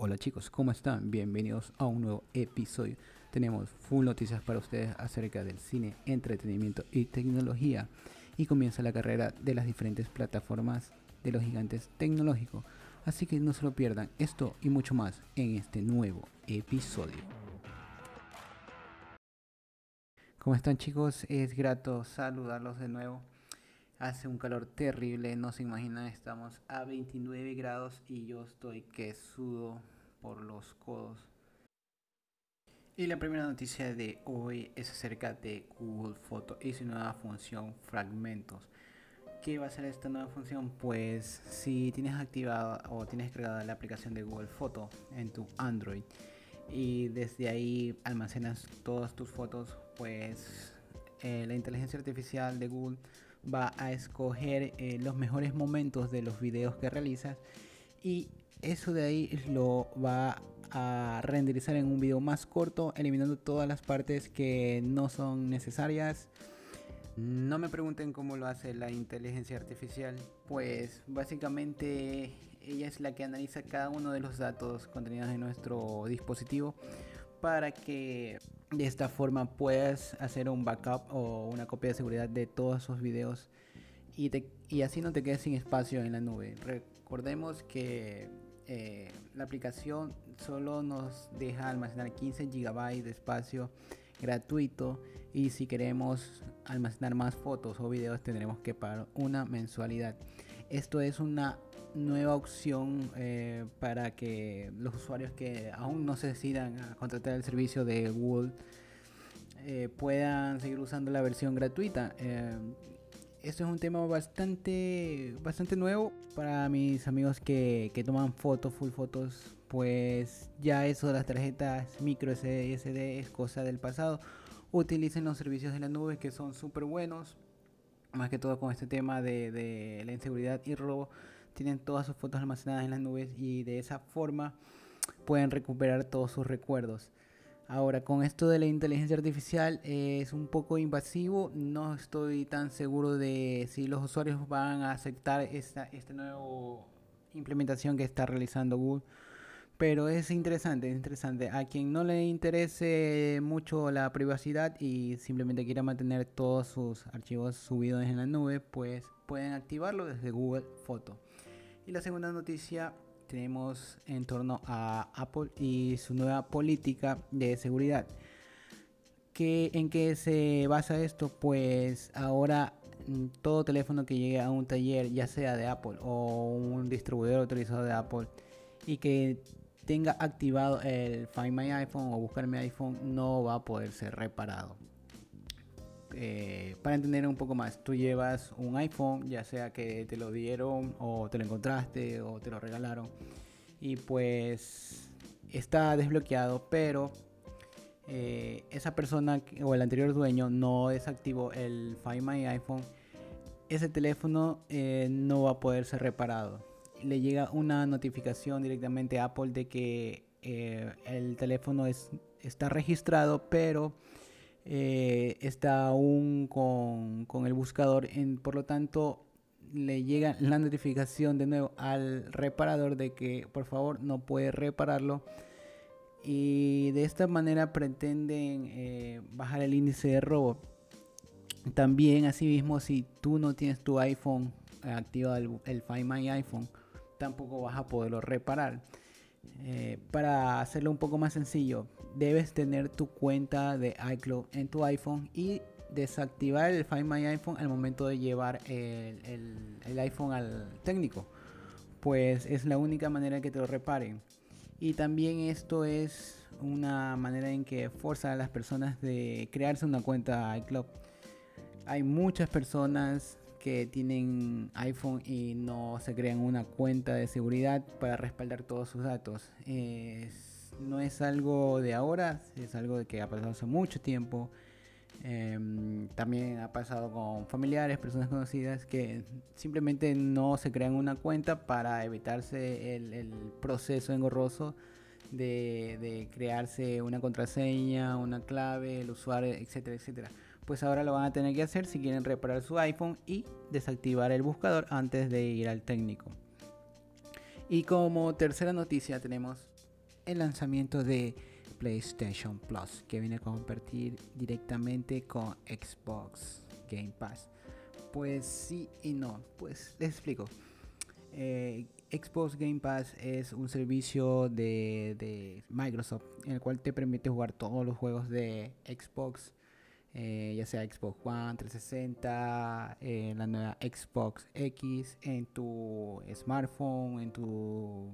Hola chicos, ¿cómo están? Bienvenidos a un nuevo episodio. Tenemos full noticias para ustedes acerca del cine, entretenimiento y tecnología. Y comienza la carrera de las diferentes plataformas de los gigantes tecnológicos. Así que no se lo pierdan esto y mucho más en este nuevo episodio. ¿Cómo están chicos? Es grato saludarlos de nuevo. Hace un calor terrible, no se imaginan, estamos a 29 grados y yo estoy que sudo por los codos. Y la primera noticia de hoy es acerca de Google Photo y su nueva función fragmentos. ¿Qué va a ser esta nueva función? Pues si tienes activada o tienes cargada la aplicación de Google Photo en tu Android y desde ahí almacenas todas tus fotos, pues eh, la inteligencia artificial de Google va a escoger eh, los mejores momentos de los videos que realizas y eso de ahí lo va a renderizar en un video más corto, eliminando todas las partes que no son necesarias. No me pregunten cómo lo hace la inteligencia artificial, pues básicamente ella es la que analiza cada uno de los datos contenidos en nuestro dispositivo para que de esta forma puedas hacer un backup o una copia de seguridad de todos esos videos y, y así no te quedes sin espacio en la nube. Recordemos que eh, la aplicación solo nos deja almacenar 15 GB de espacio gratuito y si queremos almacenar más fotos o videos tendremos que pagar una mensualidad. Esto es una nueva opción eh, para que los usuarios que aún no se decidan a contratar el servicio de Google eh, puedan seguir usando la versión gratuita. Eh, esto es un tema bastante, bastante nuevo para mis amigos que, que toman fotos, full fotos. Pues ya eso de las tarjetas micro SD es cosa del pasado. Utilicen los servicios de la nube que son súper buenos. Más que todo con este tema de, de la inseguridad y robo tienen todas sus fotos almacenadas en las nubes y de esa forma pueden recuperar todos sus recuerdos. Ahora, con esto de la inteligencia artificial es un poco invasivo. No estoy tan seguro de si los usuarios van a aceptar esta, esta nueva implementación que está realizando Google. Pero es interesante, es interesante. A quien no le interese mucho la privacidad y simplemente quiera mantener todos sus archivos subidos en la nube, pues pueden activarlo desde Google Photo. Y la segunda noticia tenemos en torno a Apple y su nueva política de seguridad. ¿Qué, ¿En qué se basa esto? Pues ahora todo teléfono que llegue a un taller, ya sea de Apple o un distribuidor autorizado de Apple, y que tenga activado el Find My iPhone o buscar mi iPhone, no va a poder ser reparado. Eh, para entender un poco más, tú llevas un iPhone, ya sea que te lo dieron o te lo encontraste o te lo regalaron y pues está desbloqueado, pero eh, esa persona o el anterior dueño no desactivó el Find My iPhone, ese teléfono eh, no va a poder ser reparado. Le llega una notificación directamente a Apple de que el teléfono es, está registrado, pero eh, está aún con, el buscador, en, por lo tanto le llega la notificación de nuevo al reparador de que por favor no puede repararlo y de esta manera pretenden eh, bajar el índice de robo. También asimismo si tú no tienes tu iPhone activado el, el Find My iPhone, tampoco vas a poderlo reparar. Eh, para hacerlo un poco más sencillo, debes tener tu cuenta de iCloud en tu iPhone y desactivar el Find My iPhone al momento de llevar el, iPhone al técnico. Pues es la única manera que te lo reparen. Y también esto es una manera en que forza a las personas de crearse una cuenta iCloud. Hay muchas personas que tienen iPhone y no se crean una cuenta de seguridad para respaldar todos sus datos. no es algo de ahora, es algo que ha pasado hace mucho tiempo. Em, también ha pasado con familiares, personas conocidas que simplemente no se crean una cuenta para evitarse el, proceso engorroso de, crearse una contraseña, una clave, el usuario, etcétera, etcétera pues ahora lo van a tener que hacer si quieren reparar su iPhone y desactivar el buscador antes de ir al técnico. Y como tercera noticia tenemos el lanzamiento de PlayStation Plus, que viene a compartir directamente con Xbox Game Pass. Pues sí y no, pues les explico. Eh, Xbox Game Pass es un servicio de, Microsoft en el cual te permite jugar todos los juegos de Xbox, eh, ya sea Xbox One, 360, eh, la nueva Xbox X, en tu smartphone, en tu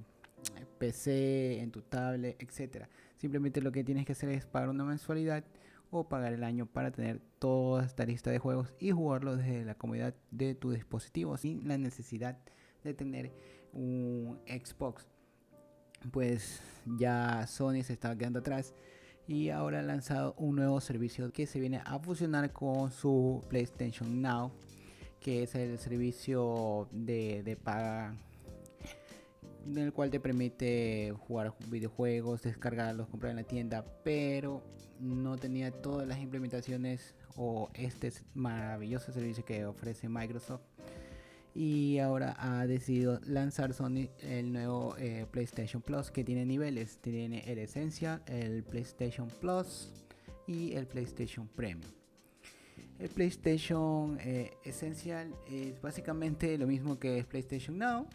PC, en tu tablet, etc. Simplemente lo que tienes que hacer es pagar una mensualidad o pagar el año para tener toda esta lista de juegos y jugarlo desde la comodidad de tu dispositivo sin la necesidad de tener un Xbox. Pues ya Sony se estaba quedando atrás y ahora ha lanzado un nuevo servicio que se viene a fusionar con su PlayStation Now, que es el servicio de, de paga en el cual te permite jugar videojuegos, descargarlos, comprar en la tienda, pero no tenía todas las implementaciones o este maravilloso servicio que ofrece Microsoft y ahora ha decidido lanzar Sony el nuevo eh, PlayStation Plus que tiene niveles. Tiene el Essential, el PlayStation Plus y el PlayStation Premium. El PlayStation eh, Essential es básicamente lo mismo que es PlayStation Now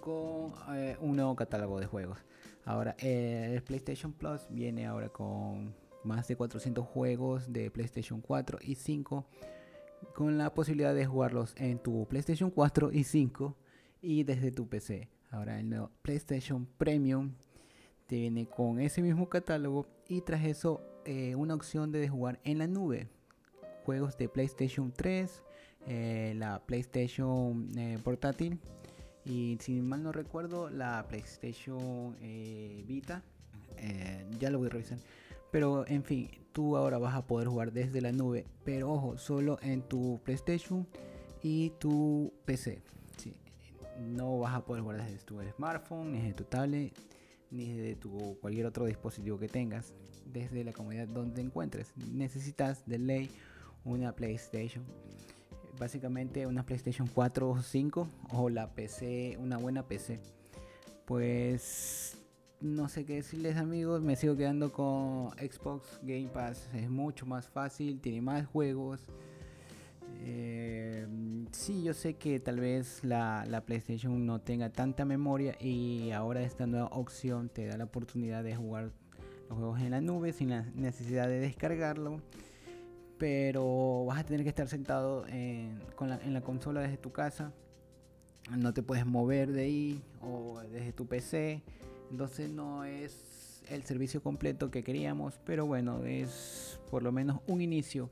con eh, un nuevo catálogo de juegos. Ahora el PlayStation Plus viene ahora con más de 400 juegos de PlayStation 4 y 5 con la posibilidad de jugarlos en tu PlayStation 4 y 5 y desde tu PC. Ahora el nuevo PlayStation Premium te viene con ese mismo catálogo y tras eso eh, una opción de jugar en la nube. Juegos de PlayStation 3, eh, la PlayStation eh, portátil y si mal no recuerdo la PlayStation Vita. ya lo voy a revisar. Pero en fin, tú ahora vas a poder jugar desde la nube, pero ojo, solo en tu PlayStation y tu PC. No vas a poder jugar desde tu smartphone, ni desde tu tablet, ni desde tu cualquier otro dispositivo que tengas, desde la comunidad donde te encuentres. Necesitas de ley una PlayStation. Básicamente una PlayStation 4 o 5 o la PC, una buena PC. Pues no sé qué decirles amigos, me sigo quedando con Xbox Game Pass, es mucho más fácil, tiene más juegos. Eh, sí, yo sé que tal vez la, PlayStation no tenga tanta memoria y ahora esta nueva opción te da la oportunidad de jugar los juegos en la nube sin la necesidad de descargarlo. Pero vas a tener que estar sentado en, en la consola desde tu casa. No te puedes mover de ahí o desde tu PC entonces no es el servicio completo que queríamos, pero bueno, es por lo menos un inicio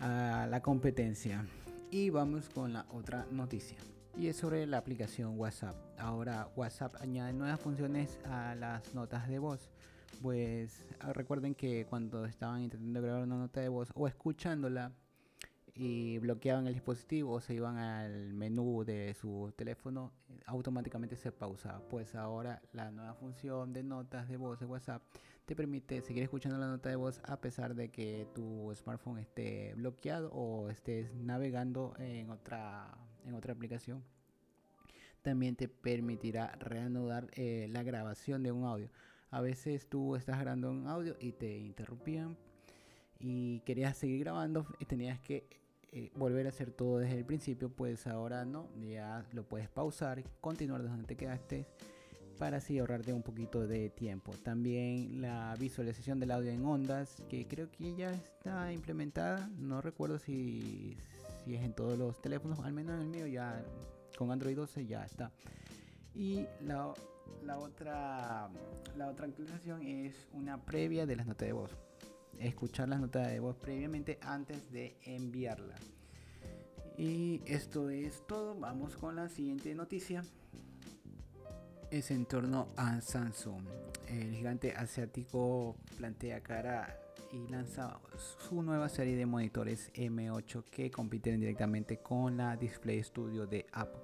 a la competencia. Y vamos con la otra noticia. Y es sobre la aplicación WhatsApp. Ahora WhatsApp añade nuevas funciones a las notas de voz. Pues ah, recuerden que cuando estaban intentando grabar una nota de voz o escuchándola, y bloqueaban el dispositivo o se iban al menú de su teléfono, automáticamente se pausaba. Pues ahora la nueva función de notas de voz de WhatsApp te permite seguir escuchando la nota de voz a pesar de que tu smartphone esté bloqueado o estés navegando en otra, en otra aplicación. También te permitirá reanudar eh, la grabación de un audio. A veces tú estás grabando un audio y te interrumpían y querías seguir grabando y tenías que eh, volver a hacer todo desde el principio, pues ahora no, ya lo puedes pausar, continuar desde donde te quedaste para así ahorrarte un poquito de tiempo. También la visualización del audio en ondas, que creo que ya está implementada, no recuerdo si, si es en todos los teléfonos, al menos en el mío ya con Android 12 ya está. Y la, la otra la otra actualización es una previa de las notas de voz escuchar las notas de voz previamente antes de enviarla. Y esto es todo. Vamos con la siguiente noticia. Es en torno a Samsung. El gigante asiático plantea cara y lanza su nueva serie de monitores M8 que compiten directamente con la Display Studio de Apple.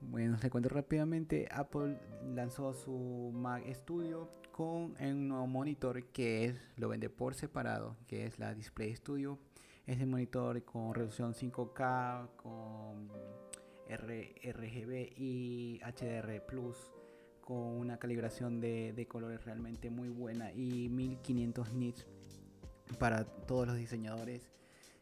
Bueno, les cuento rápidamente. Apple lanzó su Mac Studio con un nuevo monitor que es, lo vende por separado, que es la Display Studio. Este monitor con resolución 5K, con RGB y HDR Plus con una calibración de, de colores realmente muy buena y 1500 nits para todos los diseñadores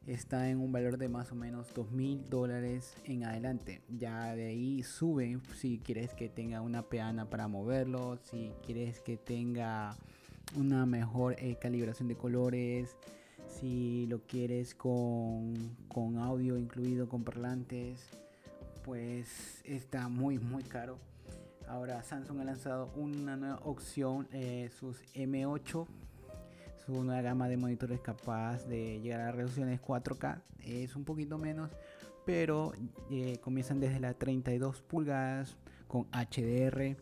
está en un valor de más o menos dos mil dólares en adelante. Ya de ahí sube si quieres que tenga una peana para moverlo, si quieres que tenga una mejor eh, calibración de colores, si lo quieres con, con audio incluido, con parlantes, pues está muy muy caro. Ahora Samsung ha lanzado una nueva opción, eh, sus M8 nueva gama de monitores capaz de llegar a resoluciones 4K. Es un poquito menos, pero eh, comienzan desde las 32 pulgadas con HDR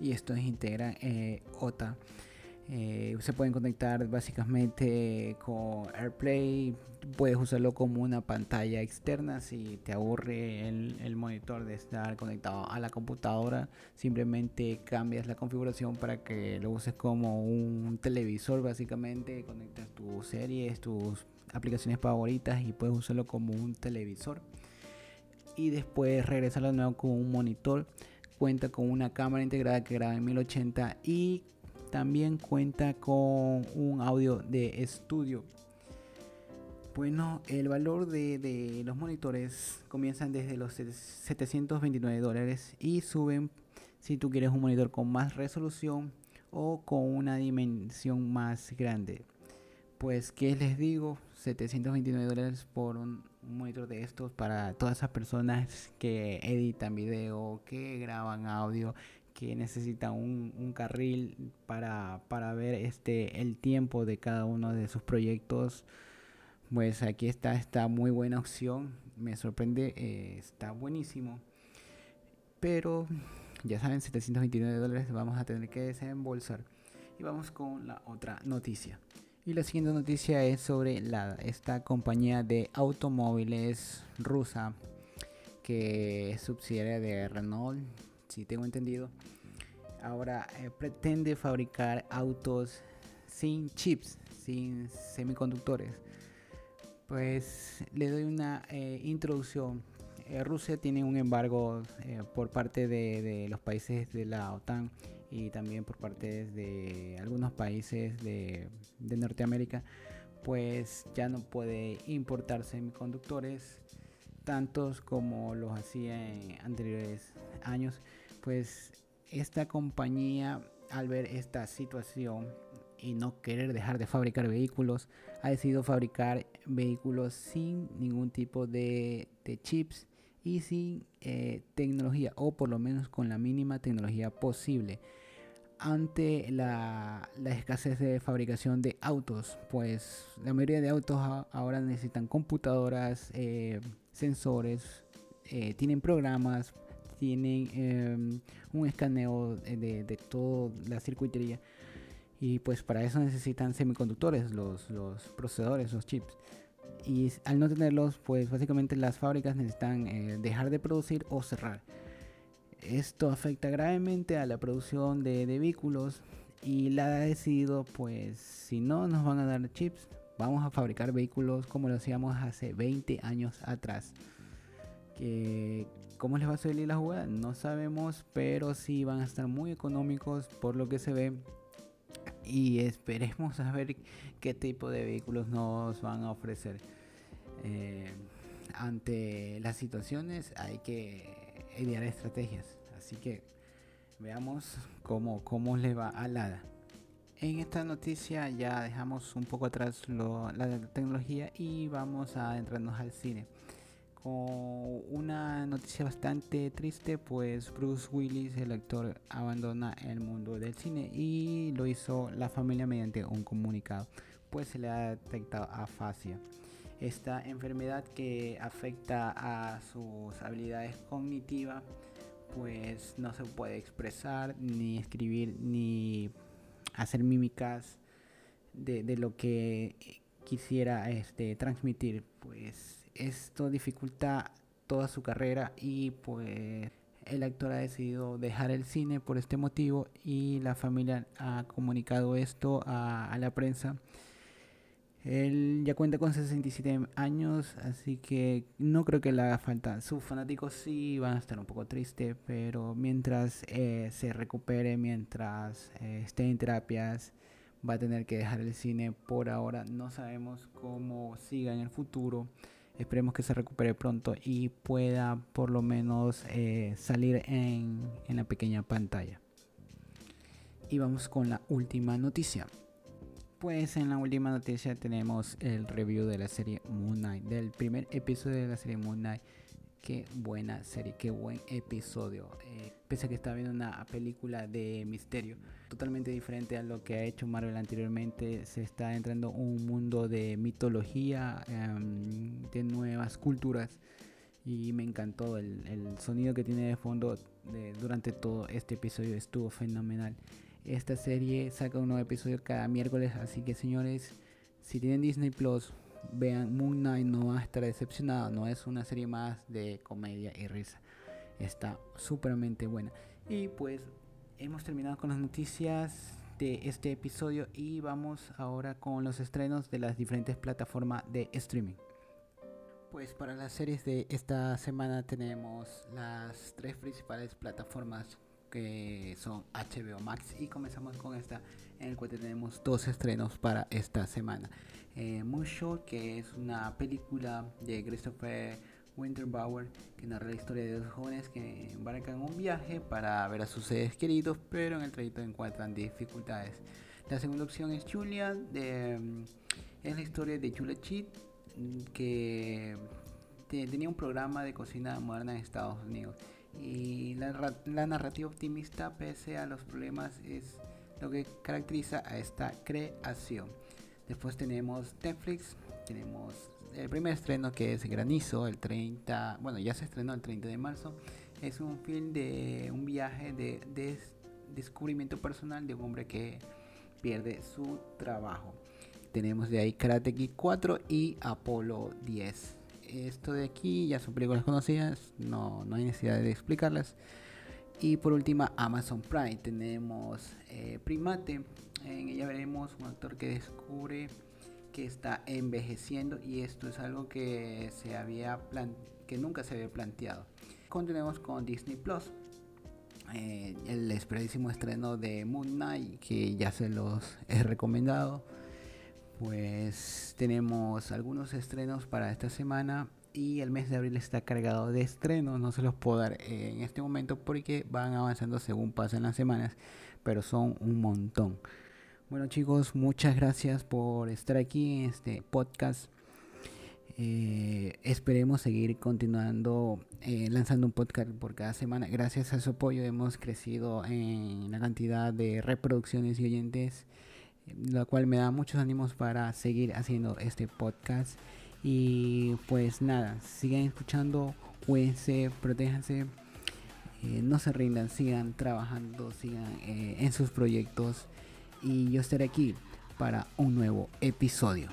y estos integran eh, OTA. Eh, se pueden conectar básicamente con AirPlay. Puedes usarlo como una pantalla externa si te aburre el, monitor de estar conectado a la computadora. Simplemente cambias la configuración para que lo uses como un televisor. Básicamente conectas tus series, tus aplicaciones favoritas y puedes usarlo como un televisor. Y después regresar de nuevo con un monitor. Cuenta con una cámara integrada que graba en 1080 y también cuenta con un audio de estudio. Bueno, el valor de, los monitores comienzan desde los 729 dólares y suben si tú quieres un monitor con más resolución o con una dimensión más grande. Pues, ¿qué les digo? 729 dólares por un, un, monitor de estos para todas esas personas que editan video, que graban audio, que necesita un, carril para, ver este el tiempo de cada uno de sus proyectos. Pues aquí está esta muy buena opción. Me sorprende eh, está buenísimo. Pero ya saben 729 dólares vamos a tener que desembolsar. Y vamos con la otra noticia. Y la siguiente noticia es sobre la esta compañía de automóviles rusa que es subsidiaria de Renault si tengo entendido, ahora eh, pretende fabricar autos sin chips, sin semiconductores. Pues le doy una eh, introducción. Eh, Rusia tiene un embargo por parte de, los países de la OTAN y también por parte de algunos países de, de Norteamérica, pues ya no puede importar semiconductores tantos como los hacía en anteriores años pues esta compañía al ver esta situación y no querer dejar de fabricar vehículos, ha decidido fabricar vehículos sin ningún tipo de, chips y sin eh, tecnología, o por lo menos con la mínima tecnología posible. Ante la, escasez de fabricación de autos, pues la mayoría de autos ahora necesitan computadoras, eh, sensores, eh, tienen programas tienen em, un escaneo de, de toda la circuitería y pues para eso necesitan semiconductores, los, los procesadores, los chips. Y al no tenerlos, pues básicamente las fábricas necesitan eh, dejar de producir o cerrar. Esto afecta gravemente a la producción de, vehículos y la ha decidido, pues si no nos van a dar chips, vamos a fabricar vehículos como lo hacíamos hace 20 años atrás. Que, ¿Cómo les va a salir la jugada? No sabemos, pero sí van a estar muy económicos por lo que se ve. Y esperemos a ver qué tipo de vehículos nos van a ofrecer. Eh, ante las situaciones hay que idear estrategias. Así que veamos cómo, cómo les va a Lada. En esta noticia ya dejamos un poco atrás la tecnología y vamos a entrarnos al cine con una noticia bastante triste, pues Bruce Willis, el actor, abandona el mundo del cine y lo hizo la familia mediante un comunicado, pues se le ha detectado afasia. Esta enfermedad que afecta a sus habilidades cognitivas, pues no se puede expresar, ni escribir, ni hacer mímicas de, lo que quisiera este, transmitir, pues esto dificulta toda su carrera y pues el actor ha decidido dejar el cine por este motivo y la familia ha comunicado esto a, la prensa. Él ya cuenta con 67 años, así que no creo que le haga falta. Sus fanáticos sí van a estar un poco tristes, pero mientras eh, se recupere, mientras eh, esté en terapias, va a tener que dejar el cine por ahora. No sabemos cómo siga en el futuro. Esperemos que se recupere pronto y pueda por lo menos eh, salir en, en la pequeña pantalla. Y vamos con la última noticia. Pues en la última noticia tenemos el review de la serie Moon Knight, del primer episodio de la serie Moon Knight. Qué buena serie, qué buen episodio. Eh, pese a que está viendo una película de misterio, totalmente diferente a lo que ha hecho Marvel anteriormente, se está entrando un mundo de mitología, em, de nuevas culturas. Y me encantó el, el sonido que tiene de fondo durante todo este episodio, estuvo fenomenal. Esta serie saca un nuevo episodio cada miércoles, así que señores, si tienen Disney Plus, vean Moon Knight, no va a estar decepcionado, no es una serie más de comedia y risa. Está súpermente buena. Y pues hemos terminado con las noticias de este episodio y vamos ahora con los estrenos de las diferentes plataformas de streaming. Pues para las series de esta semana tenemos las tres principales plataformas que son HBO Max y comenzamos con esta en el cual tenemos dos estrenos para esta semana. Eh, Moonshot que es una película de Christopher Winterbauer que narra la historia de dos jóvenes que embarcan un viaje para ver a sus seres queridos pero en el trayecto encuentran dificultades. La segunda opción es Julia, de, mm, es la historia de Julia Cheat que tenía un programa de cocina moderna en Estados Unidos y la, narrativa optimista pese a los problemas es lo que caracteriza a esta creación. Después tenemos Netflix, tenemos el primer estreno que es Granizo, el 30, bueno ya se estrenó el 30 de marzo, es un film de un viaje de, de descubrimiento personal de un hombre que pierde su trabajo. Tenemos de ahí Karate Kid 4 y Apolo 10 esto de aquí ya son películas conocidas, no, no hay necesidad de explicarlas. Y por última, Amazon Prime. Tenemos eh, Primate. En ella veremos un actor que descubre que está envejeciendo y esto es algo que se había que nunca se había planteado. Continuemos con Disney Plus. Eh, el esperadísimo estreno de Moon Knight que ya se los he recomendado pues tenemos algunos estrenos para esta semana y el mes de abril está cargado de estrenos. No se los puedo dar en este momento porque van avanzando según pasan las semanas, pero son un montón. Bueno chicos, muchas gracias por estar aquí en este podcast. Eh, esperemos seguir continuando eh, lanzando un podcast por cada semana. Gracias a su apoyo hemos crecido en la cantidad de reproducciones y oyentes lo cual me da muchos ánimos para seguir haciendo este podcast. Y pues nada, sigan escuchando, cuídense, protéjanse, eh, no se rindan, sigan trabajando, sigan eh, en sus proyectos y yo estaré aquí para un nuevo episodio.